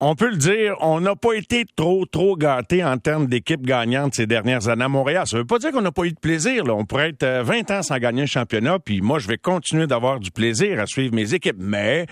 on peut le dire, on n'a pas été trop, trop gâtés en termes d'équipe gagnante ces dernières années à Montréal. Ça veut pas dire qu'on n'a pas eu de plaisir. Là. On pourrait être 20 euh, ans sans gagner un championnat, puis moi, je vais continuer d'avoir du plaisir à suivre mes équipes. Mais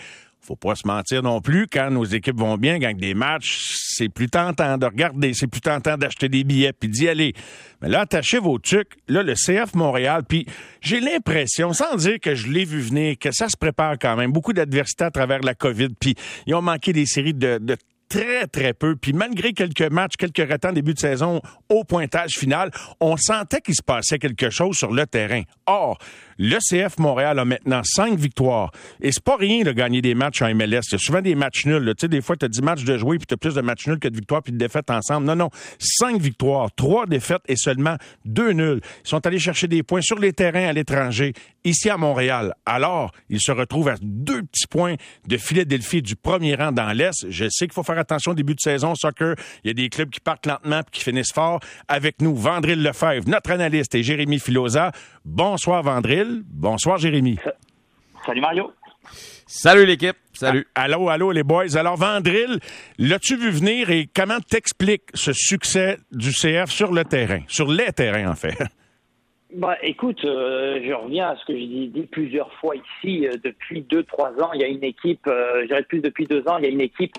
faut pas se mentir non plus. Quand nos équipes vont bien, gagnent des matchs, c'est plus tentant de regarder, c'est plus tentant d'acheter des billets puis d'y aller. Mais là, attachez vos trucs. Là, le CF Montréal, puis j'ai l'impression, sans dire que je l'ai vu venir, que ça se prépare quand même. Beaucoup d'adversité à travers la COVID, puis ils ont manqué des séries de, de très, très peu. Puis malgré quelques matchs, quelques ratons début de saison au pointage final, on sentait qu'il se passait quelque chose sur le terrain. Or, le CF Montréal a maintenant cinq victoires. Et c'est pas rien de gagner des matchs en MLS. Il y a souvent des matchs nuls. Tu sais, des fois, tu as 10 matchs de jouer puis tu as plus de matchs nuls que de victoires puis de défaites ensemble. Non, non. Cinq victoires, trois défaites et seulement deux nuls. Ils sont allés chercher des points sur les terrains à l'étranger, ici à Montréal. Alors, ils se retrouvent à deux petits points de Philadelphie du premier rang dans l'Est. Je sais qu'il faut faire attention au début de saison, soccer. Il y a des clubs qui partent lentement puis qui finissent fort. Avec nous, Vandril Lefebvre, notre analyste, et Jérémy Filosa. Bonsoir, Vandril. Bonsoir, Jérémy. Salut, Mario. Salut, l'équipe. Salut. Ah, allô, allô, les boys. Alors, Vandril, l'as-tu vu venir et comment t'expliques ce succès du CF sur le terrain, sur les terrains, en fait? Bah, écoute, euh, je reviens à ce que j'ai dit, plusieurs fois ici. Euh, depuis deux, trois ans, il y a une équipe, euh, je dirais plus depuis deux ans, il y a une équipe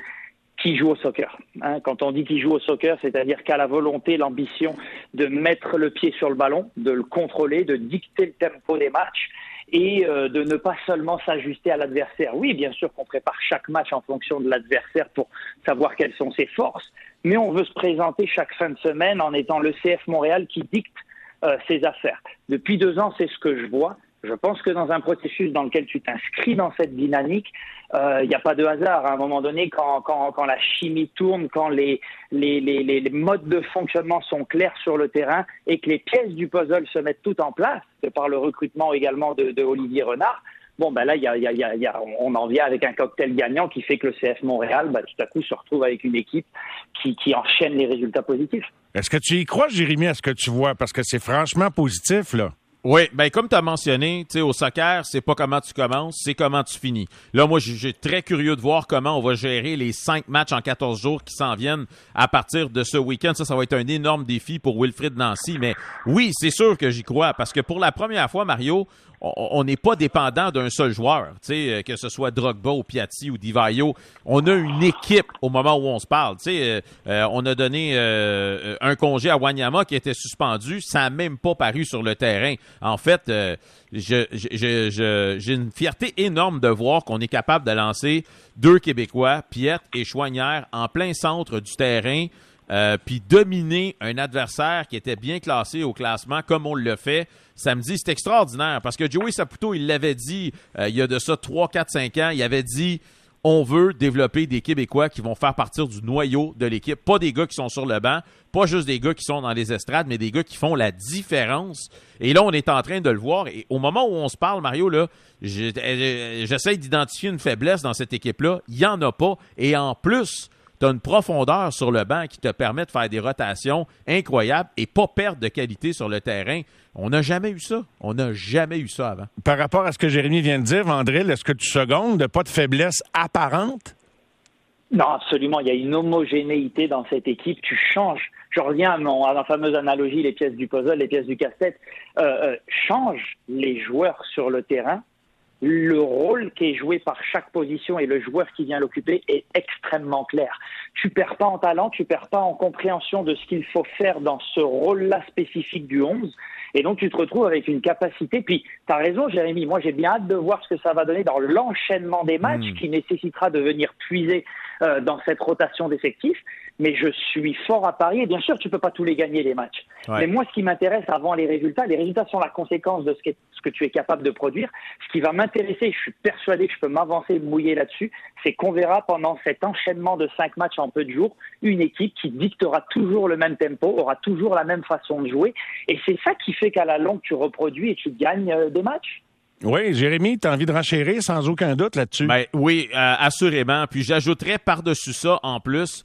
qui joue au soccer. Hein. Quand on dit qu'il joue au soccer, c'est-à-dire qu'à la volonté, l'ambition de mettre le pied sur le ballon, de le contrôler, de dicter le tempo des matchs et euh, de ne pas seulement s'ajuster à l'adversaire. Oui, bien sûr qu'on prépare chaque match en fonction de l'adversaire pour savoir quelles sont ses forces, mais on veut se présenter chaque fin de semaine en étant le CF Montréal qui dicte euh, ses affaires. Depuis deux ans, c'est ce que je vois. Je pense que dans un processus dans lequel tu t'inscris dans cette dynamique, il euh, n'y a pas de hasard. À un moment donné, quand, quand, quand la chimie tourne, quand les, les, les, les, modes de fonctionnement sont clairs sur le terrain et que les pièces du puzzle se mettent toutes en place, par le recrutement également de, de Olivier Renard, bon, ben là, y y a, on en vient avec un cocktail gagnant qui fait que le CF Montréal, ben, tout à coup, se retrouve avec une équipe qui, qui enchaîne les résultats positifs. Est-ce que tu y crois, Jérémy, à ce que tu vois? Parce que c'est franchement positif, là. Oui, ben comme tu as mentionné, au soccer, c'est pas comment tu commences, c'est comment tu finis. Là moi j'ai très curieux de voir comment on va gérer les cinq matchs en 14 jours qui s'en viennent à partir de ce week-end. Ça ça va être un énorme défi pour Wilfrid Nancy, mais oui, c'est sûr que j'y crois parce que pour la première fois Mario, on n'est pas dépendant d'un seul joueur, euh, que ce soit Drogba ou Piatti ou Divayo. On a une équipe au moment où on se parle. Euh, euh, on a donné un congé à Wanyama qui était suspendu. Ça n'a même pas paru sur le terrain. En fait, j'ai une fierté énorme de voir qu'on est capable de lancer deux Québécois, Piette et Chouanière, en plein centre du terrain. Puis dominer un adversaire qui était bien classé au classement comme on le fait samedi. C'est extraordinaire parce que Joey Saputo, il l'avait dit euh, il y a de ça 3, 4, 5 ans. Il avait dit on veut développer des Québécois qui vont faire partir du noyau de l'équipe. Pas des gars qui sont sur le banc, pas juste des gars qui sont dans les estrades, mais des gars qui font la différence. Et là, on est en train de le voir. Et au moment où on se parle, Mario, là, euh, j'essaie d'identifier une faiblesse dans cette équipe-là. Il n'y en a pas. Et en plus, tu as une profondeur sur le banc qui te permet de faire des rotations incroyables et pas perdre de qualité sur le terrain. On n'a jamais eu ça. On n'a jamais eu ça avant. Par rapport à ce que Jérémy vient de dire, Vandril, est-ce que tu secondes? Pas de faiblesse apparente? Non, absolument. Il y a une homogénéité dans cette équipe. Tu changes. Je reviens à, mon, à ma fameuse analogie, les pièces du puzzle, les pièces du casse-tête. Euh, euh, change les joueurs sur le terrain le rôle qui est joué par chaque position et le joueur qui vient l'occuper est extrêmement clair. Tu perds pas en talent, tu perds pas en compréhension de ce qu'il faut faire dans ce rôle-là spécifique du 11. Et donc, tu te retrouves avec une capacité. Puis, tu as raison, Jérémy. Moi, j'ai bien hâte de voir ce que ça va donner dans l'enchaînement des matchs hmm. qui nécessitera de venir puiser euh, dans cette rotation d'effectifs mais je suis fort à Paris. Et bien sûr, tu peux pas tous les gagner les matchs. Mais moi, ce qui m'intéresse avant les résultats, les résultats sont la conséquence de ce que, ce que tu es capable de produire. Ce qui va m'intéresser, je suis persuadé que je peux m'avancer, mouiller là-dessus, c'est qu'on verra pendant cet enchaînement de cinq matchs en peu de jours une équipe qui dictera toujours le même tempo, aura toujours la même façon de jouer. Et c'est ça qui fait qu'à la longue, tu reproduis et tu gagnes euh, des matchs. Oui, Jérémy, tu as envie de renchérir sans aucun doute là-dessus? Ben, oui, euh, assurément. Puis j'ajouterais par-dessus ça, en plus,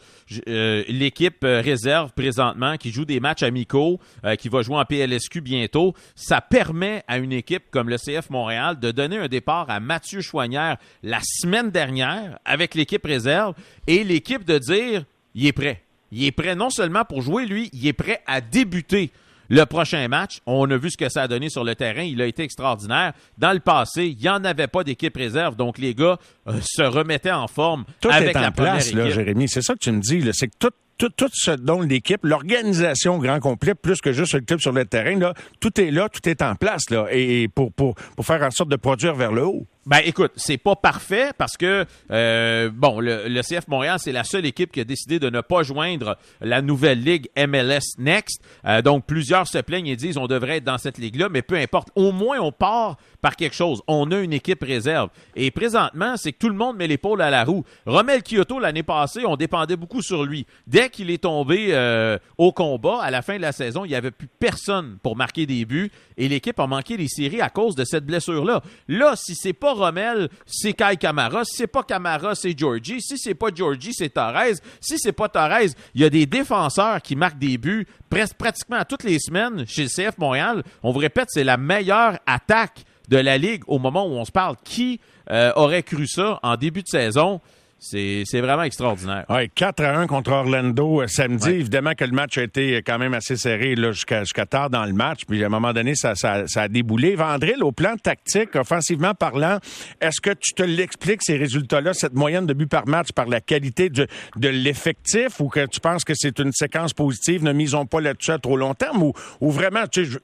euh, l'équipe euh, réserve présentement qui joue des matchs amicaux, qui va jouer en PLSQ bientôt. Ça permet à une équipe comme le CF Montréal de donner un départ à Mathieu Chouanière la semaine dernière avec l'équipe réserve et l'équipe de dire, il est prêt. Il est prêt non seulement pour jouer, lui, il est prêt à débuter le prochain match. On a vu ce que ça a donné sur le terrain. Il a été extraordinaire. Dans le passé, il n'y en avait pas d'équipe réserve. Donc, les gars euh, se remettaient en forme tout avec est en la place, là, Jérémy. C'est ça que tu me dis. C'est que tout tout, ce dont l'équipe, l'organisation grand complet, plus que juste le club sur le terrain, là, tout est là, tout est en place là, et pour, pour, pour faire en sorte de produire vers le haut. Ben écoute, c'est pas parfait parce que euh, bon, le, le, CF Montréal, c'est la seule équipe qui a décidé de ne pas joindre la nouvelle ligue MLS Next. Euh, donc plusieurs se plaignent et disent on devrait être dans cette ligue-là, mais peu importe. Au moins on part par quelque chose. On a une équipe réserve. Et présentement, c'est que tout le monde met l'épaule à la roue. Romel Kyoto l'année passée, on dépendait beaucoup sur lui. Dès qu'il est tombé euh, au combat à la fin de la saison, il n'y avait plus personne pour marquer des buts et l'équipe a manqué les séries à cause de cette blessure-là. Là, si c'est pas Romel, c'est Kai Kamara. Si c'est pas Kamara, c'est Georgie. Si c'est pas Georgie, c'est Torres. Si c'est pas Torres, il y a des défenseurs qui marquent des buts presque pratiquement toutes les semaines chez le CF Montréal. On vous répète, c'est la meilleure attaque de la Ligue au moment où on se parle. Qui euh, aurait cru ça en début de saison? C'est vraiment extraordinaire. Ouais, 4 à 1 contre Orlando euh, samedi. Évidemment que le match a été quand même assez serré jusqu'à tard dans le match. Puis à un moment donné, ça, ça, ça a déboulé. Vandril, au plan tactique, offensivement parlant, est-ce que tu te l'expliques, ces résultats-là, cette moyenne de buts par match, par la qualité de, de l'effectif ou que tu penses que c'est une séquence positive, ne misons pas là-dessus à trop long terme ou, ou vraiment, tu sais,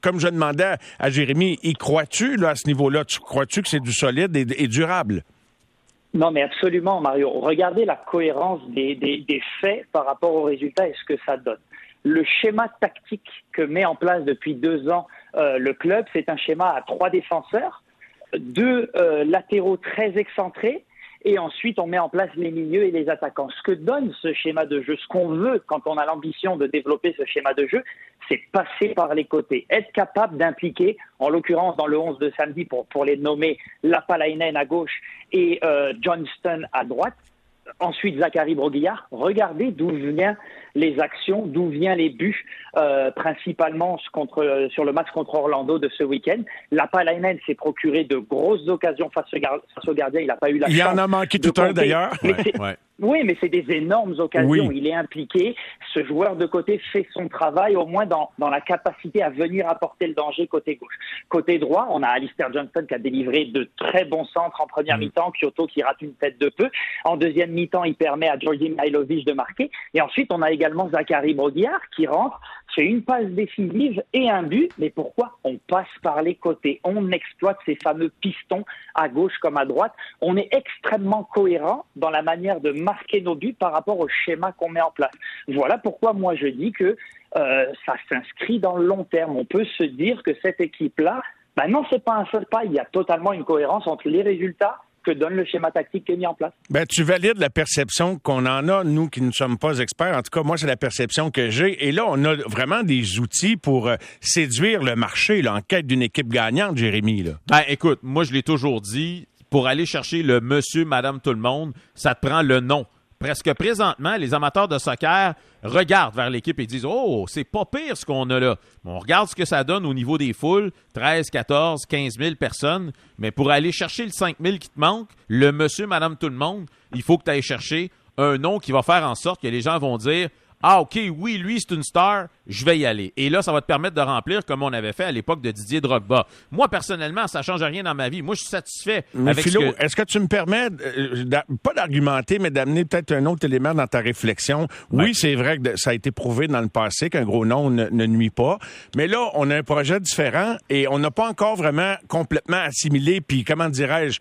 comme je demandais à Jérémy, y crois-tu à ce niveau-là? Tu crois-tu que c'est du solide et, durable? Non, mais absolument, Mario. Regardez la cohérence des, des, faits par rapport aux résultats et ce que ça donne. Le schéma tactique que met en place depuis deux ans euh, le club, c'est un schéma à trois défenseurs, deux euh, latéraux très excentrés et ensuite on met en place les milieux et les attaquants. Ce que donne ce schéma de jeu, ce qu'on veut quand on a l'ambition de développer ce schéma de jeu, c'est passer par les côtés, être capable d'impliquer, en l'occurrence dans le 11 de samedi pour, pour les nommer Lapalainen à gauche et euh, Johnston à droite, ensuite Zachary Broguillard, regardez d'où viennent les actions, d'où viennent les buts, euh, principalement contre, sur le match contre Orlando de ce week-end. La Palainen s'est procuré de grosses occasions face au, gardien, il n'a pas eu la chance. Il en a manqué tout un d'ailleurs. Oui, mais c'est des énormes occasions. Il est impliqué. Ce joueur de côté fait son travail, au moins dans, dans la capacité à venir apporter le danger côté gauche. Côté droit, on a Alistair Johnson qui a délivré de très bons centres en première mm. mi-temps, Kyoto qui rate une tête de peu. En deuxième mi-temps, il permet à Georgi Mihailovic de marquer. Et ensuite, on a également Zachary Broguillard qui rentre, fait une passe décisive et un but. Mais pourquoi On passe par les côtés? On exploite ces fameux pistons à gauche comme à droite. On est extrêmement cohérent dans la manière de marquer marquer nos buts par rapport au schéma qu'on met en place. Voilà pourquoi moi je dis que euh, ça s'inscrit dans le long terme. On peut se dire que cette équipe-là, ben non, c'est pas un seul pas. Il y a totalement une cohérence entre les résultats que donne le schéma tactique qui est mis en place. Ben, tu valides la perception qu'on en a, nous qui ne sommes pas experts. En tout cas, moi, c'est la perception que j'ai. Et là, on a vraiment des outils pour euh, séduire le marché là, en quête d'une équipe gagnante, Jérémy. Là. Ben, écoute, moi, je l'ai toujours dit, pour aller chercher le monsieur, madame, tout le monde, ça te prend le nom. Presque présentement, les amateurs de soccer regardent vers l'équipe et disent Oh, c'est pas pire ce qu'on a là. On regarde ce que ça donne au niveau des foules 13, 14, 15 000 personnes. Mais pour aller chercher le 5 000 qui te manque, le monsieur, madame, tout le monde, il faut que tu ailles chercher un nom qui va faire en sorte que les gens vont dire ah, OK, oui, lui, c'est une star, je vais y aller. Et là, ça va te permettre de remplir comme on avait fait à l'époque de Didier Drogba. Moi, personnellement, ça change rien dans ma vie. Moi, je suis satisfait mais Philo, est-ce que tu me permets, euh, pas d'argumenter, mais d'amener peut-être un autre élément dans ta réflexion? Oui, c'est vrai que ça a été prouvé dans le passé qu'un gros nom ne, ne, nuit pas. Mais là, on a un projet différent et on n'a pas encore vraiment complètement assimilé, puis comment dirais-je,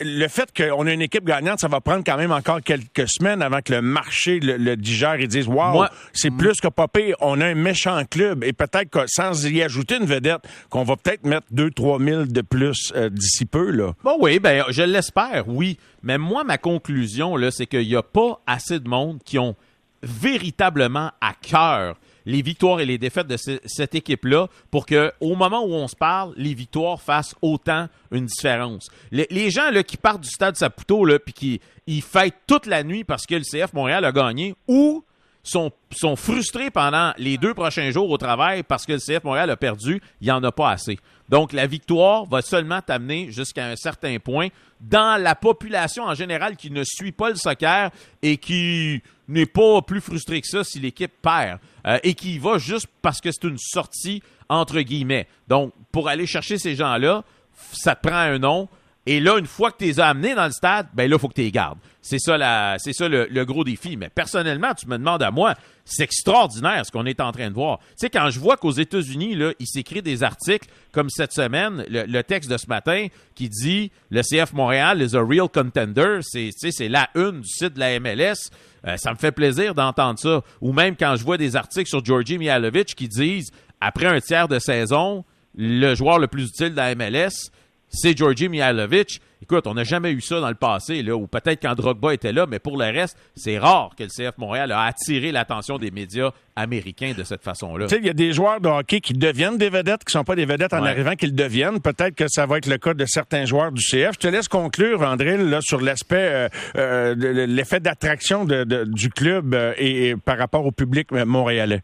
le fait qu'on a une équipe gagnante, ça va prendre quand même encore quelques semaines avant que le marché le, digère et dise Waouh, c'est plus que pas on a un méchant club et peut-être que sans y ajouter une vedette, qu'on va peut-être mettre 2-3 000 de plus euh, d'ici peu. Là. Bon, oui, ben, je l'espère, oui. Mais moi, ma conclusion, là, c'est qu'il n'y a pas assez de monde qui ont véritablement à cœur les victoires et les défaites de cette équipe-là pour que, au moment où on se parle, les victoires fassent autant une différence. Les, gens là, qui partent du stade Saputo là, puis qui ils fêtent toute la nuit parce que le CF Montréal a gagné ou sont, frustrés pendant les deux prochains jours au travail parce que le CF Montréal a perdu, il n'y en a pas assez. Donc, la victoire va seulement t'amener jusqu'à un certain point dans la population en général qui ne suit pas le soccer et qui n'est pas plus frustré que ça si l'équipe perd euh, et qui y va juste parce que c'est une sortie entre guillemets. Donc, pour aller chercher ces gens-là, ça te prend un nom. Et là, une fois que tu les as amenés dans le stade, ben là, il faut que tu les gardes. C'est ça, la, c'est ça le, gros défi. Mais personnellement, tu me demandes à moi, c'est extraordinaire ce qu'on est en train de voir. Tu sais, quand je vois qu'aux États-Unis, là, il s'écrit des articles comme cette semaine, le, texte de ce matin qui dit le CF Montréal is a real contender, c'est, c'est la une du site de la MLS. Euh, ça me fait plaisir d'entendre ça. Ou même quand je vois des articles sur Georgi Mihalovic qui disent après un tiers de saison, le joueur le plus utile de la MLS, c'est Georgi Mihailovic. Écoute, on n'a jamais eu ça dans le passé, là, ou peut-être quand Drogba était là, mais pour le reste, c'est rare que le CF Montréal a attiré l'attention des médias américains de cette façon-là. Tu sais, il y a des joueurs de hockey qui deviennent des vedettes, qui ne sont pas des vedettes en arrivant, qu'ils deviennent. Peut-être que ça va être le cas de certains joueurs du CF. Je te laisse conclure, André, là, sur l'aspect, euh, euh, l'effet d'attraction du club euh, et par rapport au public montréalais.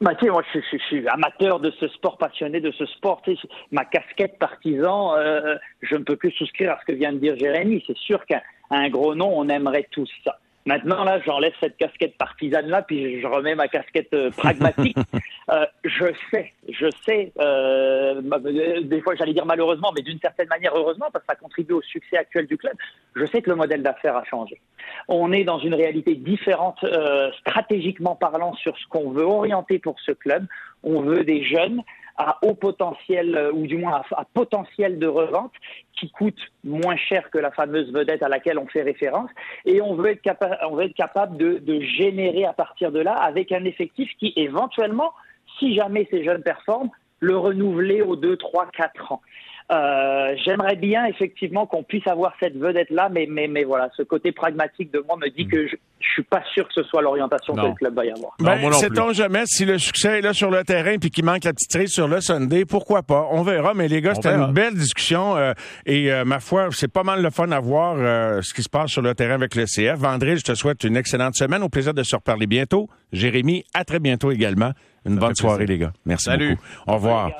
Bah, moi, je, suis amateur de ce sport, passionné de ce sport. Ma casquette partisan, euh, je ne peux plus souscrire à ce que vient de dire Jérémy. C'est sûr qu'un gros nom, on aimerait tous ça. Maintenant, là, j'enlève cette casquette partisane-là, puis je remets ma casquette euh, pragmatique. euh, je sais, je sais, euh, des fois j'allais dire malheureusement, mais d'une certaine manière heureusement, parce que ça contribue au succès actuel du club, je sais que le modèle d'affaires a changé. On est dans une réalité différente, euh, stratégiquement parlant, sur ce qu'on veut orienter pour ce club. On veut des jeunes à haut potentiel, euh, ou du moins à, potentiel de revente, qui coûte moins cher que la fameuse vedette à laquelle on fait référence. Et on veut être, capable, on veut être capable de, de générer à partir de là, avec un effectif qui éventuellement, si jamais ces jeunes performent, le renouveler aux 2, 3, 4 ans. Euh, j'aimerais bien effectivement qu'on puisse avoir cette vedette-là, mais, mais, mais voilà, ce côté pragmatique de moi me dit que je, je suis pas sûr que ce soit l'orientation que le club va y avoir. Ben, Sait-on jamais si le succès est là sur le terrain puis qu'il manque la petite cerise sur le Sunday, pourquoi pas? On verra, mais les gars, c'était une belle discussion euh, et euh, ma foi, c'est pas mal le fun à voir ce qui se passe sur le terrain avec le CF. Vendredi, je te souhaite une excellente semaine. Au plaisir de se reparler bientôt. Jérémy, à très bientôt également. Une bonne soirée, les gars. Merci beaucoup. Au revoir.